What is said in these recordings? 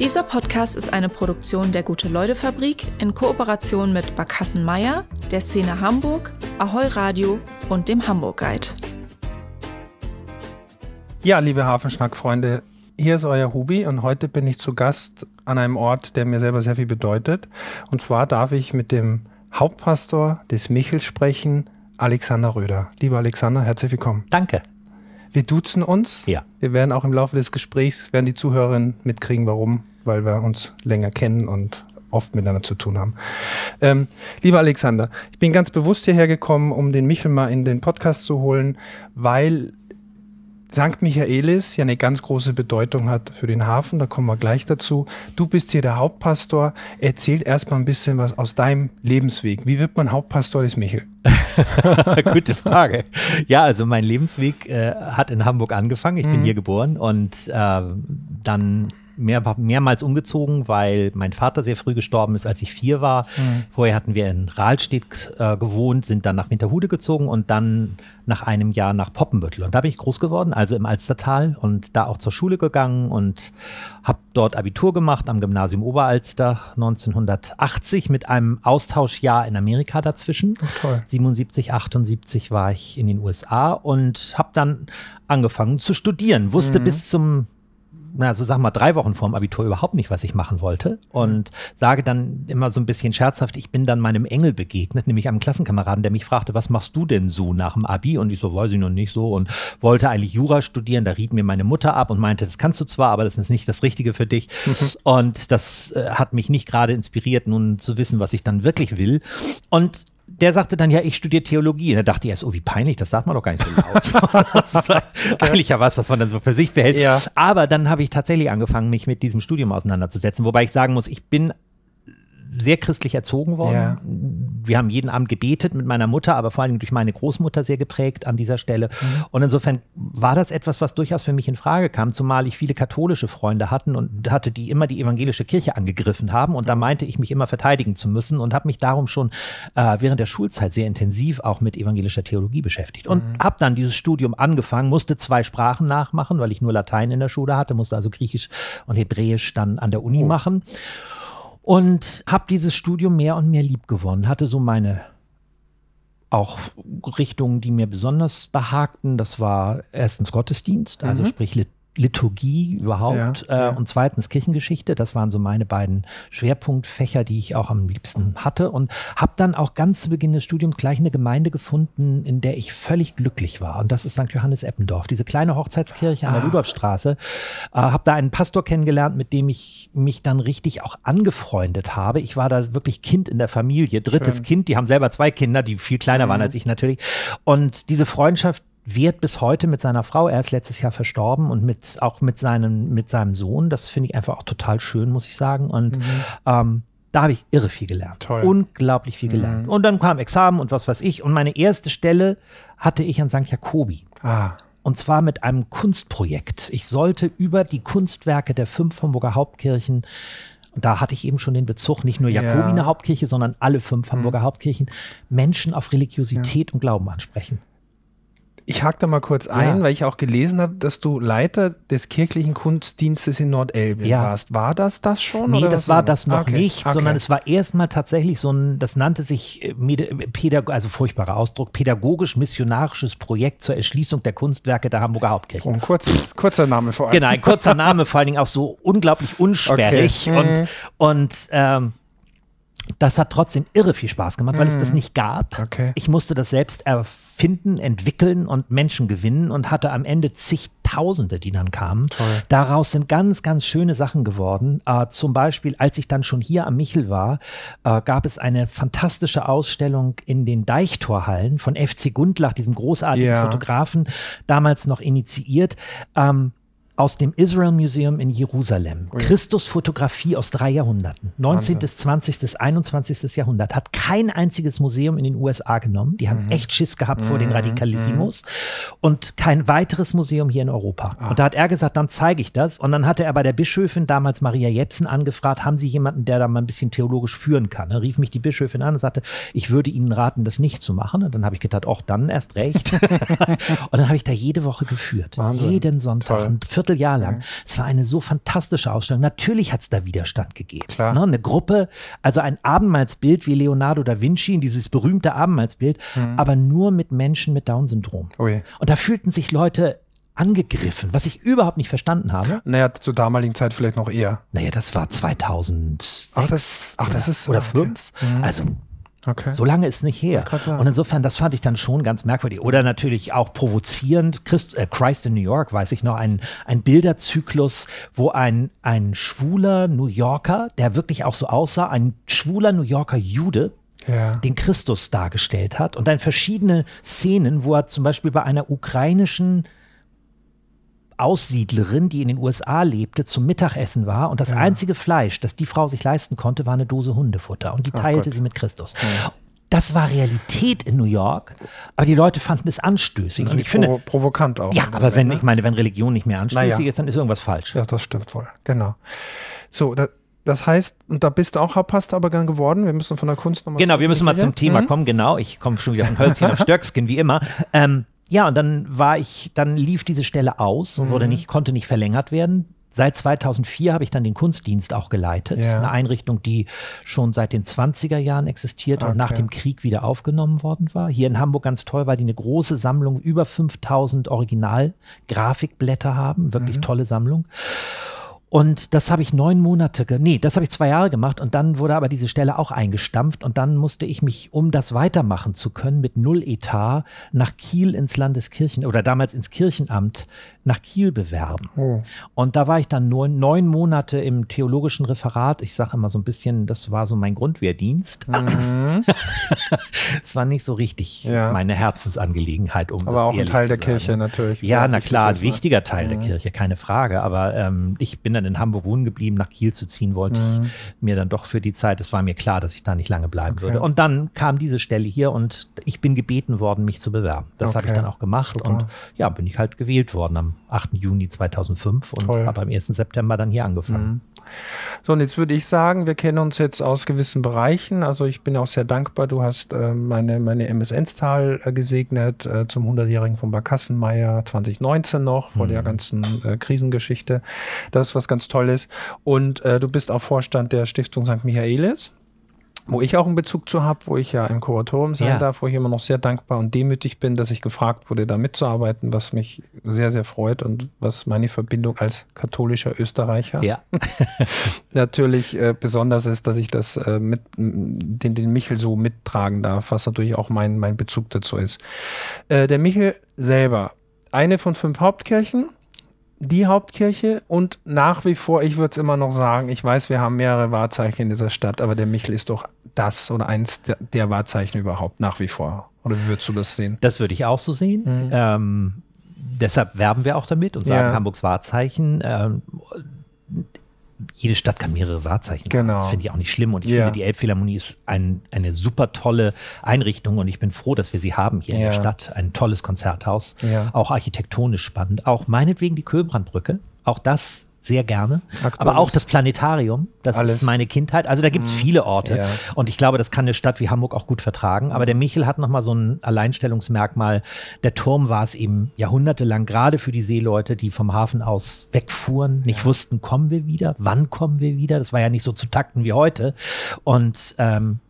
Dieser Podcast ist eine Produktion der Gute-Leute-Fabrik in Kooperation mit Barkassen Meier, der Szene Hamburg, Ahoi Radio und dem Hamburg Guide. Ja, liebe Hafenschnack-Freunde, hier ist euer Hubi und heute bin ich zu Gast an einem Ort, der mir selber sehr viel bedeutet. Und zwar darf ich mit dem Hauptpastor des Michels sprechen, Alexander Röder. Lieber Alexander, herzlich willkommen. Danke. Wir duzen uns. Ja. Wir werden auch im Laufe des Gesprächs, werden die Zuhörerinnen mitkriegen, warum, weil wir uns länger kennen und oft miteinander zu tun haben. Ähm, lieber Alexander, ich bin ganz bewusst hierher gekommen, um den Michel mal in den Podcast zu holen, weil St. Michaelis ja eine ganz große Bedeutung hat für den Hafen, da kommen wir gleich dazu. Du bist hier der Hauptpastor. Erzähl erstmal ein bisschen was aus deinem Lebensweg. Wie wird man Hauptpastor des Michel? Gute Frage. Ja, also mein Lebensweg äh, hat in Hamburg angefangen. Ich mhm. bin hier geboren und äh, dann mehr, mehrmals umgezogen, weil mein Vater sehr früh gestorben ist, als ich vier war. Mhm. Vorher hatten wir in Rahlstedt äh, gewohnt, sind dann nach Winterhude gezogen und dann nach einem Jahr nach Poppenbüttel. Und da bin ich groß geworden, also im Alstertal und da auch zur Schule gegangen und habe dort Abitur gemacht am Gymnasium Oberalster 1980 mit einem Austauschjahr in Amerika dazwischen. Oh, toll. 77, 78 war ich in den USA und habe dann angefangen zu studieren. Wusste mhm. bis zum na, so sagen wir drei Wochen vorm Abitur überhaupt nicht, was ich machen wollte. Und sage dann immer so ein bisschen scherzhaft, ich bin dann meinem Engel begegnet, nämlich einem Klassenkameraden, der mich fragte, was machst du denn so nach dem Abi? Und ich so, weiß ich noch nicht so und wollte eigentlich Jura studieren. Da riet mir meine Mutter ab und meinte, das kannst du zwar, aber das ist nicht das Richtige für dich. Mhm. Und das äh, hat mich nicht gerade inspiriert, nun zu wissen, was ich dann wirklich will. Und der sagte dann, ja, ich studiere Theologie. Und da dachte ich erst, oh, wie peinlich, das sagt man doch gar nicht so laut. das war eigentlich ja was, was man dann so für sich behält. Ja. Aber dann habe ich tatsächlich angefangen, mich mit diesem Studium auseinanderzusetzen. Wobei ich sagen muss, ich bin sehr christlich erzogen worden. Ja. Wir haben jeden Abend gebetet mit meiner Mutter, aber vor allem durch meine Großmutter sehr geprägt an dieser Stelle. Mhm. Und insofern war das etwas, was durchaus für mich in Frage kam, zumal ich viele katholische Freunde hatten und hatte, die immer die evangelische Kirche angegriffen haben. Und da meinte ich mich immer verteidigen zu müssen und habe mich darum schon äh, während der Schulzeit sehr intensiv auch mit evangelischer Theologie beschäftigt. Und mhm. habe dann dieses Studium angefangen, musste zwei Sprachen nachmachen, weil ich nur Latein in der Schule hatte, musste also Griechisch und Hebräisch dann an der Uni oh. machen und habe dieses Studium mehr und mehr lieb gewonnen. Hatte so meine auch Richtungen, die mir besonders behagten. Das war erstens Gottesdienst, also mhm. sprich Liturgie überhaupt ja, äh, und zweitens Kirchengeschichte. Das waren so meine beiden Schwerpunktfächer, die ich auch am liebsten hatte und habe dann auch ganz zu Beginn des Studiums gleich eine Gemeinde gefunden, in der ich völlig glücklich war. Und das ist St. Johannes Eppendorf, diese kleine Hochzeitskirche an der ah. Rudolfstraße. Äh, habe da einen Pastor kennengelernt, mit dem ich mich dann richtig auch angefreundet habe. Ich war da wirklich Kind in der Familie, drittes Schön. Kind. Die haben selber zwei Kinder, die viel kleiner mhm. waren als ich natürlich. Und diese Freundschaft wird bis heute mit seiner Frau, er ist letztes Jahr verstorben und mit, auch mit seinem, mit seinem Sohn. Das finde ich einfach auch total schön, muss ich sagen. Und mhm. ähm, da habe ich irre viel gelernt. Toll. Unglaublich viel gelernt. Mhm. Und dann kam Examen und was weiß ich. Und meine erste Stelle hatte ich an St. Jakobi. Ah. Und zwar mit einem Kunstprojekt. Ich sollte über die Kunstwerke der fünf Hamburger Hauptkirchen und da hatte ich eben schon den Bezug, nicht nur Jakobiner ja. Hauptkirche, sondern alle fünf Hamburger mhm. Hauptkirchen, Menschen auf Religiosität ja. und Glauben ansprechen. Ich hake da mal kurz ein, ja. weil ich auch gelesen habe, dass du Leiter des kirchlichen Kunstdienstes in Nordelbe ja. warst. War das das schon? Nee, das war das noch okay. nicht, okay. sondern es war erstmal tatsächlich so ein, das nannte sich, äh, Pädag also furchtbarer Ausdruck, pädagogisch-missionarisches Projekt zur Erschließung der Kunstwerke der Hamburger Hauptkirche. Oh, ein kurzes, kurzer Name vor allem. Genau, ein kurzer Name, vor allen Dingen auch so unglaublich unsperrig okay. und, mhm. und ähm, das hat trotzdem irre viel Spaß gemacht, weil mm. es das mhm. nicht gab. Okay. Ich musste das selbst erfinden, entwickeln und Menschen gewinnen und hatte am Ende zigtausende, die dann kamen. Toll. Daraus sind ganz, ganz schöne Sachen geworden. Äh, zum Beispiel, als ich dann schon hier am Michel war, äh, gab es eine fantastische Ausstellung in den Deichtorhallen von FC Gundlach, diesem großartigen yeah. Fotografen, damals noch initiiert. Ähm, aus dem Israel Museum in Jerusalem. Ui. Christus Fotografie aus drei Jahrhunderten. 19., bis 20., 21. Jahrhundert. Hat kein einziges Museum in den USA genommen. Die haben mhm. echt Schiss gehabt mhm. vor den mhm. Radikalismus. Mhm. Und kein weiteres Museum hier in Europa. Ah. Und da hat er gesagt, dann zeige ich das. Und dann hatte er bei der Bischöfin, damals Maria Jepsen, angefragt, haben Sie jemanden, der da mal ein bisschen theologisch führen kann? Dann rief mich die Bischöfin an und sagte, ich würde Ihnen raten, das nicht zu machen. Und dann habe ich gedacht, auch dann erst recht. und dann habe ich da jede Woche geführt. Wahnsinn. Jeden Sonntag. Toll. Ein Viertel Vierteljahr lang. Es war eine so fantastische Ausstellung. Natürlich hat es da Widerstand gegeben. Klar. Ne? Eine Gruppe, also ein Abendmahlsbild wie Leonardo da Vinci, dieses berühmte Abendmahlsbild, aber nur mit Menschen mit Down-Syndrom. Ui. Und da fühlten sich Leute angegriffen, was ich überhaupt nicht verstanden habe. Naja, zur damaligen Zeit vielleicht noch eher. Naja, das war 2000. Ach, das- ach, das ist- oder okay. fünf. Also Okay. so lange ist nicht her. Und insofern, das fand ich dann schon ganz merkwürdig. Oder natürlich auch provozierend. Christ, äh, Christ in New York, weiß ich noch, ein, ein Bilderzyklus, wo ein, ein schwuler New Yorker, der wirklich auch so aussah, ein schwuler New Yorker Jude, Ja. den Christus dargestellt hat. Und dann verschiedene Szenen, wo er zum Beispiel bei einer ukrainischen Aussiedlerin, die in den USA lebte, zum Mittagessen war und das einzige Fleisch, das die Frau sich leisten konnte, war eine Dose Hundefutter und die teilte Gott. sie mit Christus. Das war Realität in New York, aber die Leute fanden es anstößig. Und ich finde, Provo provokant auch. ja, aber wenn, Moment, ich meine, wenn Religion nicht mehr anstößig Naja. ist, dann ist irgendwas falsch. Ja, das stimmt wohl. Genau. So, da, das heißt, und da bist du auch Hauptpastor aber gern geworden. Wir müssen von der Kunst nochmal. Genau, wir müssen mal zum Thema kommen, genau. Ich komme schon wieder von Hölzchen auf Stöckskin, wie immer. Ähm, ja, und dann war ich, dann lief diese Stelle aus und wurde nicht, konnte nicht verlängert werden. Seit 2004 habe ich dann den Kunstdienst auch geleitet. Ja. Eine Einrichtung, die schon seit den 20er Jahren existierte und nach Okay. dem Krieg wieder aufgenommen worden war. Hier in Hamburg ganz toll, weil die eine große Sammlung, über 5000 Original-Grafikblätter haben. Wirklich tolle Sammlung. Und das habe ich neun Monate, nee, das habe ich zwei Jahre gemacht und dann wurde aber diese Stelle auch eingestampft und dann musste ich mich, um das weitermachen zu können, mit null Etat nach Kiel ins Landeskirchen oder damals ins Kirchenamt nach Kiel bewerben. Oh. Und da war ich dann neun, neun Monate im theologischen Referat. Ich sage immer so ein bisschen, das war so mein Grundwehrdienst. Es war nicht so richtig Mhm. Ja. meine Herzensangelegenheit, um Aber auch ein Teil der. Kirche natürlich. Ja, na klar, ein ne? wichtiger Teil der Kirche, keine Frage. Aber ähm, ich bin dann in Hamburg wohnen geblieben, nach Kiel zu ziehen wollte ich mir dann doch für die Zeit. Es war mir klar, dass ich da nicht lange bleiben würde. Und dann kam diese Stelle hier und ich bin gebeten worden, mich zu bewerben. Das habe ich Okay, dann auch gemacht super. und ja, bin ich halt gewählt worden am 8. Juni 2005 und habe am 1. September dann hier angefangen. So, und jetzt würde ich sagen, wir kennen uns jetzt aus gewissen Bereichen. Also ich bin auch sehr dankbar. Du hast äh, meine, meine MS-Enstal äh, gesegnet äh, zum 100-Jährigen von Barkassenmeier 2019 noch, vor der ganzen äh, Krisengeschichte. Das ist was ganz Tolles. Und äh, du bist auch Vorstand der Stiftung St. Michaelis. Wo ich auch einen Bezug zu habe, wo ich ja im Kuratorium sein Ja. darf, wo ich immer noch sehr dankbar und demütig bin, dass ich gefragt wurde, da mitzuarbeiten, was mich sehr, sehr freut und was meine Verbindung als katholischer Österreicher Ja, natürlich äh, besonders ist, dass ich das äh, mit den, den Michel so mittragen darf, was natürlich auch mein, mein Bezug dazu ist. Äh, der Michel selber, eine von fünf Hauptkirchen, die Hauptkirche und nach wie vor, ich würde es immer noch sagen, ich weiß, wir haben mehrere Wahrzeichen in dieser Stadt, aber der Michel ist doch das oder eins der, Wahrzeichen überhaupt nach wie vor. Oder wie würdest du das sehen? das würde ich auch so sehen. Ähm, deshalb werben wir auch damit und sagen Mhm. Ja. Hamburgs Wahrzeichen. Ähm, jede Stadt kann mehrere Wahrzeichen Genau. haben. Das finde ich auch nicht schlimm. Und ich Ja. finde, die Elbphilharmonie ist ein, eine super tolle Einrichtung und ich bin froh, dass wir sie haben hier in der. Stadt. Ein tolles Konzerthaus. Ja. Auch architektonisch spannend. Auch meinetwegen die Köhlbrandbrücke. Auch das sehr gerne. Aktuelles- Aber auch das Planetarium. Das Alles. Mhm. ist meine Kindheit. Also da gibt es viele Orte. Ja. Und ich glaube, das kann eine Stadt wie Hamburg auch gut vertragen. Aber der Michel hat nochmal so ein Alleinstellungsmerkmal. Der Turm war es eben jahrhundertelang, gerade für die Seeleute, die vom Hafen aus wegfuhren, nicht wussten, kommen wir wieder, wann kommen wir wieder. Das war ja nicht so zu takten wie heute. Und ähm,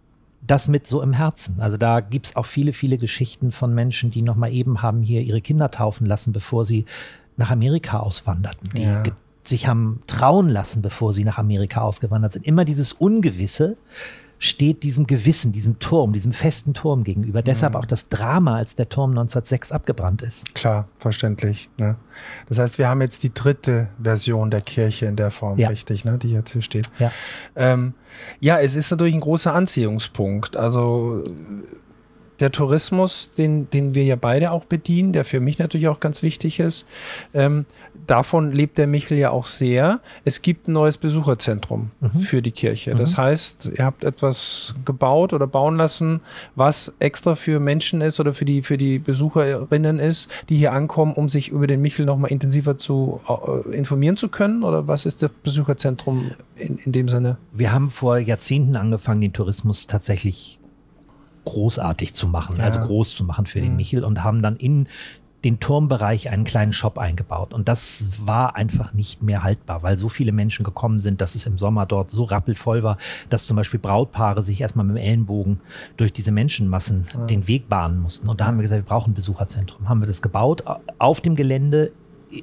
das mit so im Herzen. Also da gibt's auch viele, viele Geschichten von Menschen, die nochmal eben haben hier ihre Kinder taufen lassen, bevor sie nach Amerika auswanderten. Die Ja. Sich haben trauen lassen, bevor sie nach Amerika ausgewandert sind. Immer dieses Ungewisse steht diesem Gewissen, diesem Turm, diesem festen Turm gegenüber. Deshalb auch das Drama, als der Turm 1906 abgebrannt ist. Klar, verständlich. Ne? Das heißt, wir haben jetzt die dritte Version der Kirche in der Form, Ja. richtig, ne? die jetzt hier steht. Ja. Ähm, ja, es ist natürlich ein großer Anziehungspunkt. Also der Tourismus, den, den wir ja beide auch bedienen, der für mich natürlich auch ganz wichtig ist, ähm, davon lebt der Michel ja auch sehr. Es gibt ein neues Besucherzentrum für die Kirche. Das heißt, ihr habt etwas gebaut oder bauen lassen, was extra für Menschen ist oder für die, für die Besucherinnen ist, die hier ankommen, um sich über den Michel nochmal intensiver zu äh, informieren zu können? Oder was ist das Besucherzentrum in, in dem Sinne? Wir haben vor Jahrzehnten angefangen, den Tourismus tatsächlich großartig zu machen, Ja. also groß zu machen für den Michel und haben dann in den Turmbereich einen kleinen Shop eingebaut. Und das war einfach nicht mehr haltbar, weil so viele Menschen gekommen sind, dass es im Sommer dort so rappelvoll war, dass zum Beispiel Brautpaare sich erstmal mit dem Ellenbogen durch diese Menschenmassen ja. den Weg bahnen mussten. Und da haben wir gesagt, wir brauchen ein Besucherzentrum. Haben wir das gebaut auf dem Gelände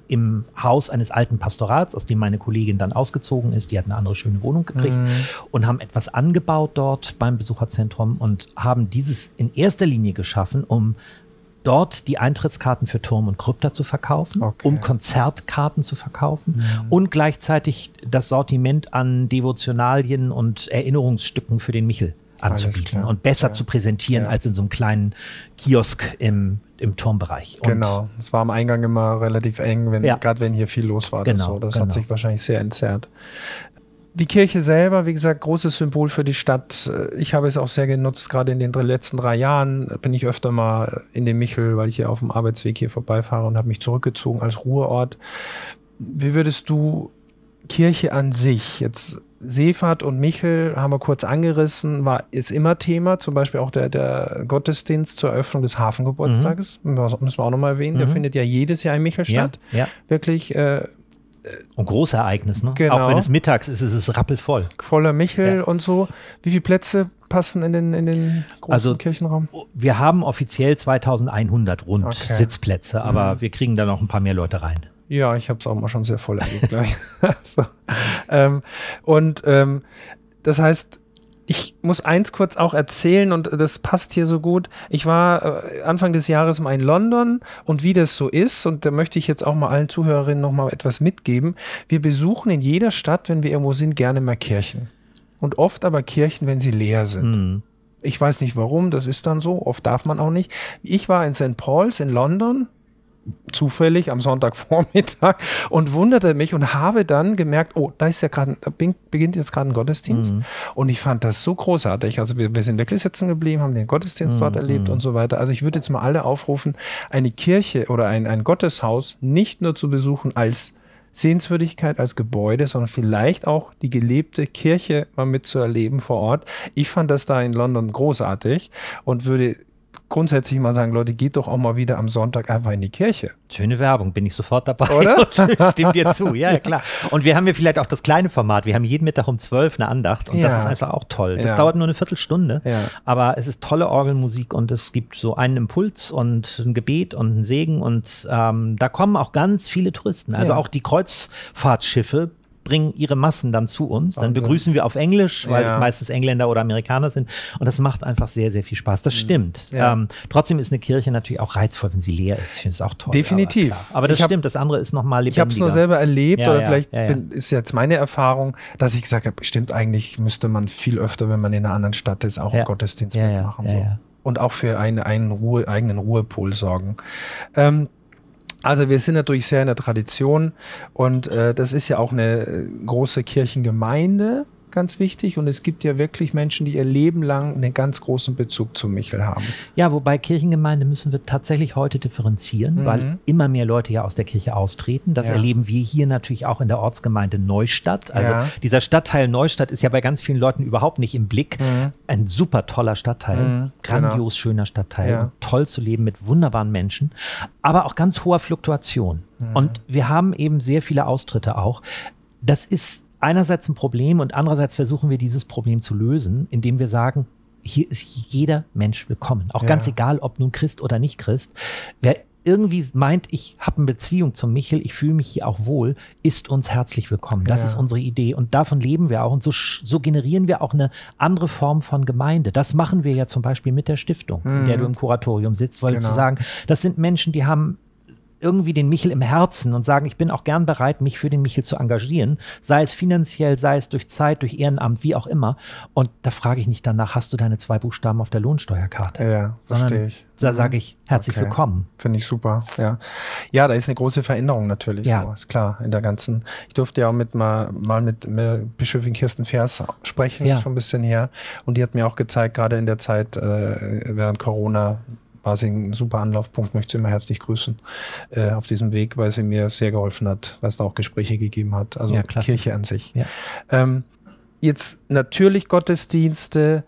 im Haus eines alten Pastorats, aus dem meine Kollegin dann ausgezogen ist. Die hat eine andere schöne Wohnung gekriegt mhm. und haben etwas angebaut dort beim Besucherzentrum und haben dieses in erster Linie geschaffen, um dort die Eintrittskarten für Turm und Krypta zu verkaufen, okay. um Konzertkarten zu verkaufen mhm. und gleichzeitig das Sortiment an Devotionalien und Erinnerungsstücken für den Michel anzubieten und besser ja. zu präsentieren ja. als in so einem kleinen Kiosk im, im Turmbereich. Und genau, es war am Eingang immer relativ eng, wenn, ja. gerade wenn hier viel los war. Genau, das, so. das genau. hat sich wahrscheinlich sehr entzerrt. Die Kirche selber, wie gesagt, großes Symbol für die Stadt. Ich habe es auch sehr genutzt, gerade in den letzten drei Jahren bin ich öfter mal in den Michel, weil ich hier auf dem Arbeitsweg hier vorbeifahre und habe mich zurückgezogen als Ruheort. Wie würdest du Kirche an sich jetzt Seefahrt und Michel haben wir kurz angerissen, war, ist immer Thema, zum Beispiel auch der, der Gottesdienst zur Eröffnung des Hafengeburtstages, mhm. müssen wir auch nochmal erwähnen, mhm. der findet ja jedes Jahr in Michel statt. Ja, ja. Wirklich. Äh, und Großereignis, ne? Genau. Auch wenn es mittags ist, ist es rappelvoll. Voller Michel ja. und so. Wie viele Plätze passen in den, in den großen also, Kirchenraum? Wir haben offiziell 2100 rund okay. Sitzplätze, aber mhm. wir kriegen da noch ein paar mehr Leute rein. Ja, ich habe es auch mal schon sehr voll erlebt. so. ähm, und ähm, das heißt, ich muss eins kurz auch erzählen und das passt hier so gut. Ich war äh, Anfang des Jahres mal in London und wie das so ist, und da möchte ich jetzt auch mal allen Zuhörerinnen noch mal etwas mitgeben. Wir besuchen in jeder Stadt, wenn wir irgendwo sind, gerne mal Kirchen. Und oft aber Kirchen, wenn sie leer sind. Mhm. Ich weiß nicht warum, das ist dann so. Oft darf man auch nicht. Ich war in St. Paul's in London zufällig am Sonntagvormittag und wunderte mich und habe dann gemerkt, oh, da ist ja gerade, da beginnt jetzt gerade ein Gottesdienst. Mhm. Und ich fand das so großartig. Also wir, wir sind wirklich sitzen geblieben, haben den Gottesdienst mhm. dort erlebt und so weiter. Also ich würde jetzt mal alle aufrufen, eine Kirche oder ein, ein Gotteshaus nicht nur zu besuchen als Sehenswürdigkeit als Gebäude, sondern vielleicht auch die gelebte Kirche mal mitzuerleben vor Ort. Ich fand das da in London großartig und würde grundsätzlich mal sagen, Leute, geht doch auch mal wieder am Sonntag einfach in die Kirche. Schöne Werbung, bin ich sofort dabei. Oder? Stimmt dir zu, ja, klar. Und wir haben ja vielleicht auch das kleine Format. Wir haben jeden Mittag um zwölf eine Andacht und ja. das ist einfach auch toll. Das ja. dauert nur eine Viertelstunde, ja. aber es ist tolle Orgelmusik und es gibt so einen Impuls und ein Gebet und ein Segen und ähm, da kommen auch ganz viele Touristen. Also auch die Kreuzfahrtschiffe bringen ihre Massen dann zu uns. Dann Wahnsinn. begrüßen wir auf Englisch, weil ja. es meistens Engländer oder Amerikaner sind. Und das macht einfach sehr, sehr viel Spaß. Das mhm. stimmt. Ja. Ähm, trotzdem ist eine Kirche natürlich auch reizvoll, wenn sie leer ist. Ich finde es auch toll. Definitiv. Aber, aber das hab, stimmt. Das andere ist nochmal lebendiger. Ich habe es nur selber erlebt ja, oder vielleicht bin, ist jetzt meine Erfahrung, dass ich gesagt habe, stimmt eigentlich müsste man viel öfter, wenn man in einer anderen Stadt ist, auch einen Gottesdienst mitmachen. So. Und auch für eine, einen Ruhe, eigenen Ruhepol sorgen. Ähm, also wir sind natürlich sehr in der Tradition und äh, das ist ja auch eine äh, große Kirchengemeinde ganz wichtig. Und es gibt ja wirklich Menschen, die ihr Leben lang einen ganz großen Bezug zu Michel haben. Ja, wobei Kirchengemeinde müssen wir tatsächlich heute differenzieren, mhm. weil immer mehr Leute ja aus der Kirche austreten. Das ja. erleben wir hier natürlich auch in der Ortsgemeinde Neustadt. Also ja. dieser Stadtteil Neustadt ist ja bei ganz vielen Leuten überhaupt nicht im Blick. Mhm. Ein super toller Stadtteil, mhm. grandios genau. schöner Stadtteil, ja. toll zu leben mit wunderbaren Menschen, aber auch ganz hoher Fluktuation. Mhm. Und wir haben eben sehr viele Austritte auch. Das ist einerseits ein Problem und andererseits versuchen wir dieses Problem zu lösen, indem wir sagen, hier ist jeder Mensch willkommen. Auch ja. ganz egal, ob nun Christ oder nicht Christ. Wer irgendwie meint, ich habe eine Beziehung zum Michel, ich fühle mich hier auch wohl, ist uns herzlich willkommen. Das ja. ist unsere Idee und davon leben wir auch und so, so generieren wir auch eine andere Form von Gemeinde. Das machen wir ja zum Beispiel mit der Stiftung, mhm. in der du mhm. im Kuratorium sitzt, weil genau. zu sagen, das sind Menschen, die haben irgendwie den Michel im Herzen und sagen, ich bin auch gern bereit, mich für den Michel zu engagieren, sei es finanziell, sei es durch Zeit, durch Ehrenamt, wie auch immer. Und da frage ich nicht danach, hast du deine zwei Buchstaben auf der Lohnsteuerkarte? Ja, verstehe ich. Da sage ich herzlich okay. willkommen. Finde ich super, ja. Ja, da ist eine große Veränderung natürlich, ja. So, ist klar, in der ganzen, ich durfte ja auch mit mal, mal mit, mit Bischöfin Kirsten Vers sprechen, ja. schon ein bisschen her. Und die hat mir auch gezeigt, gerade in der Zeit äh, während Corona, war sie ein super Anlaufpunkt, möchte sie immer herzlich grüßen äh, auf diesem Weg, weil sie mir sehr geholfen hat, weil es da auch Gespräche gegeben hat. Also ja, Kirche an sich. Ja. Ähm, jetzt natürlich Gottesdienste,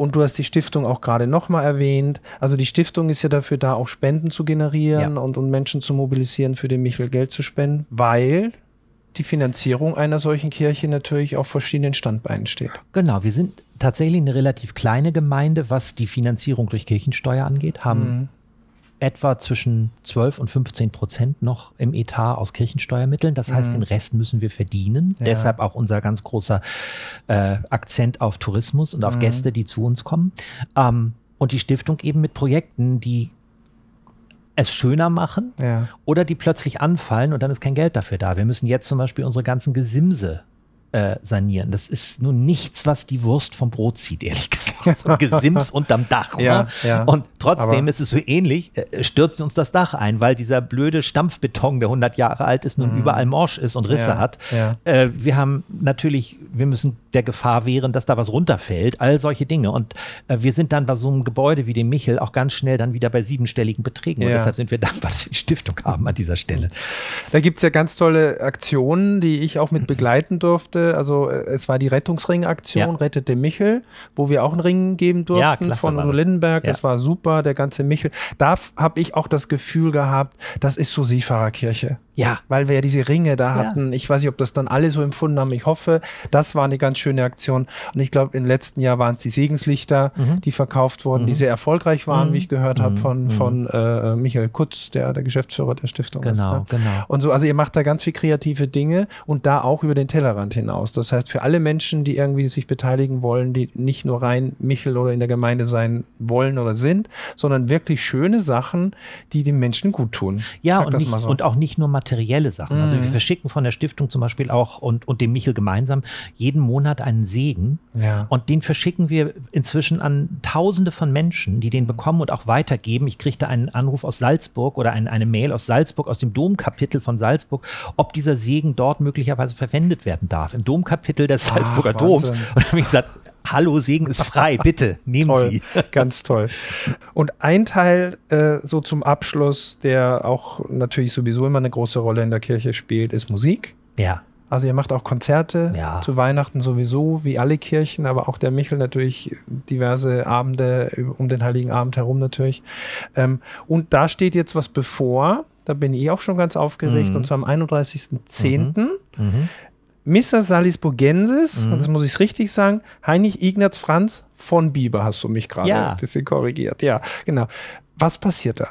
und du hast die Stiftung auch gerade nochmal erwähnt. Also die Stiftung ist ja dafür da, auch Spenden zu generieren ja. und, und Menschen zu mobilisieren, für den Michel Geld zu spenden, weil die Finanzierung einer solchen Kirche natürlich auf verschiedenen Standbeinen steht. Genau, wir sind tatsächlich eine relativ kleine Gemeinde, was die Finanzierung durch Kirchensteuer angeht, haben mhm etwa zwischen 12 und 15 Prozent noch im Etat aus Kirchensteuermitteln. Das heißt, mhm. den Rest müssen wir verdienen. Ja. Deshalb auch unser ganz großer äh, Akzent auf Tourismus und auf mhm. Gäste, die zu uns kommen. Ähm, und die Stiftung eben mit Projekten, die es schöner machen ja. oder die plötzlich anfallen und dann ist kein Geld dafür da. Wir müssen jetzt zum Beispiel unsere ganzen Gesimse äh, sanieren. Das ist nun nichts, was die Wurst vom Brot zieht, ehrlich gesagt. So ein Gesims unterm Dach. Ja, ja, Und trotzdem ist es so ähnlich, äh, stürzt uns das Dach ein, weil dieser blöde Stampfbeton, der 100 Jahre alt ist, nun mhm. überall morsch ist und Risse ja, hat. Äh, wir haben natürlich, wir müssen der Gefahr wehren, dass da was runterfällt, all solche Dinge. Und äh, wir sind dann bei so einem Gebäude wie dem Michel auch ganz schnell dann wieder bei siebenstelligen Beträgen. Und deshalb sind wir dankbar, dass wir die Stiftung haben an dieser Stelle. Da gibt es ja ganz tolle Aktionen, die ich auch mit begleiten durfte durfte. Also äh, es war die Rettungsring-Aktion, ja. Rettete Michel, wo wir auch einen Ring geben durften ja, von Udo Lindenberg. Ja. Das war super, der ganze Michel. Da habe ich auch das Gefühl gehabt, das ist so Seefahrerkirche. Ja. Weil wir ja diese Ringe da hatten. Ich weiß nicht, ob das dann alle so empfunden haben. Ich hoffe, das war eine ganz schöne Aktion. Und ich glaube, im letzten Jahr waren es die Segenslichter, mhm. die verkauft wurden, mhm. die sehr erfolgreich waren, mhm. wie ich gehört habe, von, mhm. von äh, Michael Kutz, der der Geschäftsführer der Stiftung genau, ist. Ne? Genau. Und so, also ihr macht da ganz viel kreative Dinge und da auch über den Tellerrand hinaus. Das heißt, für alle Menschen, die irgendwie sich beteiligen wollen, die nicht nur rein Michel oder in der Gemeinde sein wollen oder sind, sondern wirklich schöne Sachen, die den Menschen gut tun. Ja, und, nicht, so. und auch nicht nur materiell materielle Sachen. Mhm. Also wir mhm. verschicken von der Stiftung zum Beispiel auch und, und dem Michel gemeinsam jeden Monat einen Segen. Ja. Und den verschicken wir inzwischen an Tausende von Menschen, die den bekommen und auch weitergeben. Ich kriegte einen Anruf aus Salzburg oder ein, eine Mail aus Salzburg, aus dem Domkapitel von Salzburg, ob dieser Segen dort möglicherweise verwendet werden darf. Im Domkapitel des Salzburger Ach, Doms. Und habe ich gesagt, Hallo, Segen ist frei, bitte, nehmen toll, Sie. Ganz toll. Und ein Teil äh, so zum Abschluss, der auch natürlich sowieso immer eine große Rolle in der Kirche spielt, ist Musik. Ja. Also ihr macht auch Konzerte ja. zu Weihnachten sowieso, wie alle Kirchen, aber auch der Michel natürlich diverse Abende um den Heiligen Abend herum natürlich. Ähm, und da steht jetzt was bevor, da bin ich auch schon ganz aufgeregt, mhm. und zwar am 31.10. Mhm. Mhm. Missa Salisburgensis, mhm. das muss ich richtig sagen, Heinrich Ignaz Franz von Bieber, hast du mich gerade ja. ein bisschen korrigiert. Ja, genau. Was passiert da?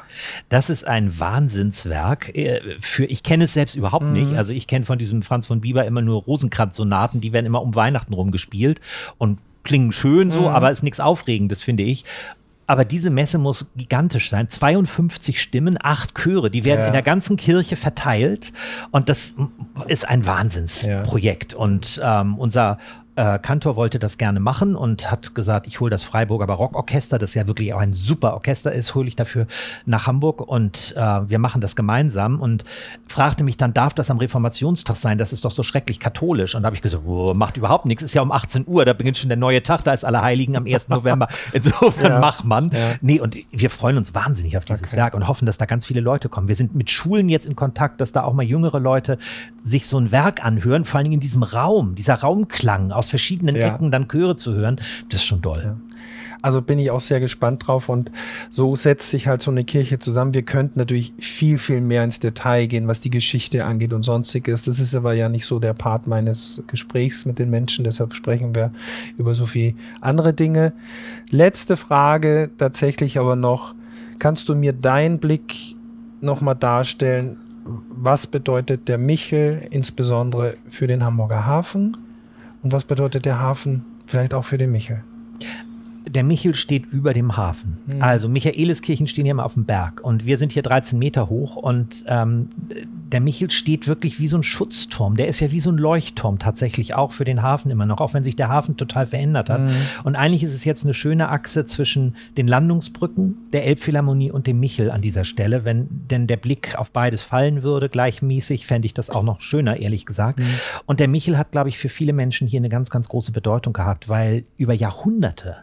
Das ist ein Wahnsinnswerk. Äh, für, ich kenne es selbst überhaupt mhm. nicht. Also ich kenne von diesem Franz von Bieber immer nur Rosenkranz-Sonaten, die werden immer um Weihnachten rumgespielt und klingen schön so, mhm. aber ist nichts Aufregendes, finde ich. Aber diese Messe muss gigantisch sein. 52 Stimmen, acht Chöre, die werden ja. in der ganzen Kirche verteilt. Und das ist ein Wahnsinnsprojekt. Ja. Und ähm, unser äh, Kantor wollte das gerne machen und hat gesagt, ich hole das Freiburger Barockorchester, das ja wirklich auch ein super Orchester ist, hole ich dafür nach Hamburg und äh, wir machen das gemeinsam und fragte mich dann, darf das am Reformationstag sein? Das ist doch so schrecklich katholisch. Und da habe ich gesagt, oh, macht überhaupt nichts, ist ja um 18 Uhr, da beginnt schon der neue Tag, da ist Allerheiligen am 1. November. Insofern ja, mach man. Ja. Nee, und wir freuen uns wahnsinnig auf dieses okay. Werk und hoffen, dass da ganz viele Leute kommen. Wir sind mit Schulen jetzt in Kontakt, dass da auch mal jüngere Leute sich so ein Werk anhören, vor allen Dingen in diesem Raum, dieser Raumklang aus verschiedenen ja. Ecken dann Chöre zu hören, das ist schon toll. Ja. Also bin ich auch sehr gespannt drauf und so setzt sich halt so eine Kirche zusammen. Wir könnten natürlich viel, viel mehr ins Detail gehen, was die Geschichte angeht und sonstiges. Das ist aber ja nicht so der Part meines Gesprächs mit den Menschen, deshalb sprechen wir über so viel andere Dinge. Letzte Frage tatsächlich aber noch. Kannst du mir deinen Blick nochmal darstellen? Was bedeutet der Michel insbesondere für den Hamburger Hafen? Und was bedeutet der Hafen vielleicht auch für den Michel? Der Michel steht über dem Hafen. Mhm. Also Michaeliskirchen stehen hier mal auf dem Berg und wir sind hier 13 Meter hoch und ähm, der Michel steht wirklich wie so ein Schutzturm. Der ist ja wie so ein Leuchtturm tatsächlich auch für den Hafen immer noch, auch wenn sich der Hafen total verändert hat. Mhm. Und eigentlich ist es jetzt eine schöne Achse zwischen den Landungsbrücken, der Elbphilharmonie und dem Michel an dieser Stelle. Wenn denn der Blick auf beides fallen würde, gleichmäßig, fände ich das auch noch schöner, ehrlich gesagt. Mhm. Und der Michel hat, glaube ich, für viele Menschen hier eine ganz, ganz große Bedeutung gehabt, weil über Jahrhunderte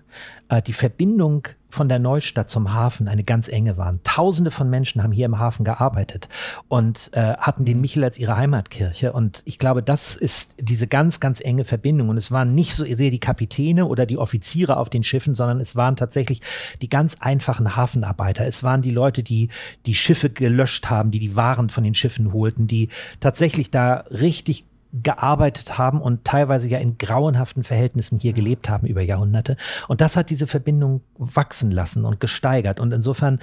äh, die Verbindung von der Neustadt zum Hafen eine ganz enge waren. Tausende von Menschen haben hier im Hafen gearbeitet und äh, hatten den Michel als ihre Heimatkirche. Und ich glaube, das ist diese ganz, ganz enge Verbindung. Und es waren nicht so sehr die Kapitäne oder die Offiziere auf den Schiffen, sondern es waren tatsächlich die ganz einfachen Hafenarbeiter. Es waren die Leute, die die Schiffe gelöscht haben, die die Waren von den Schiffen holten, die tatsächlich da richtig gearbeitet haben und teilweise ja in grauenhaften Verhältnissen hier gelebt haben über Jahrhunderte. Und das hat diese Verbindung wachsen lassen und gesteigert. Und insofern,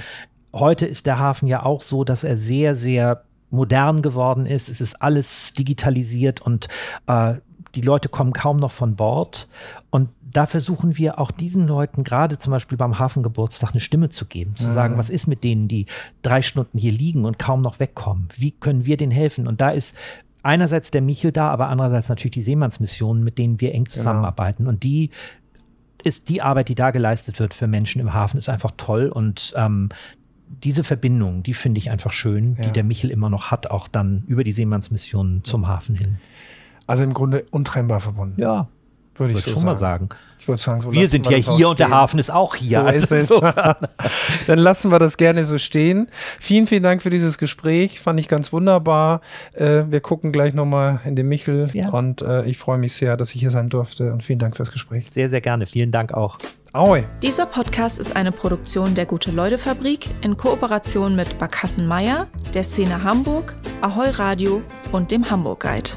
heute ist der Hafen ja auch so, dass er sehr, sehr modern geworden ist. Es ist alles digitalisiert und äh, die Leute kommen kaum noch von Bord. Und da versuchen wir auch diesen Leuten gerade zum Beispiel beim Hafengeburtstag eine Stimme zu geben, zu sagen, was ist mit denen, die drei Stunden hier liegen und kaum noch wegkommen? Wie können wir denen helfen? Und da ist einerseits der Michel da, aber andererseits natürlich die Seemannsmissionen, mit denen wir eng genau. zusammenarbeiten. Genau. Und die ist die Arbeit, die da geleistet wird für Menschen im Hafen, ist einfach toll und ähm, diese Verbindung, die finde ich einfach schön, ja. die der Michel immer noch hat, auch dann über die Seemannsmissionen zum Hafen hin. Also im Grunde untrennbar verbunden. Ja, würde ich so schon sagen. mal sagen. Ich würde sagen, so wir sind ja hier und der Hafen ist auch hier. So also ist es. Dann lassen wir das gerne so stehen. Vielen, vielen Dank für dieses Gespräch. Fand ich ganz wunderbar. Äh, wir gucken gleich nochmal in den Michel ja. und äh, ich freue mich sehr, dass ich hier sein durfte und vielen Dank fürs Gespräch. Sehr, sehr gerne. Vielen Dank auch. Ahoi. Dieser Podcast ist eine Produktion der Gute-Leute-Fabrik in Kooperation mit Barkassen Meier, der Szene Hamburg, Ahoi Radio und dem Hamburg Guide.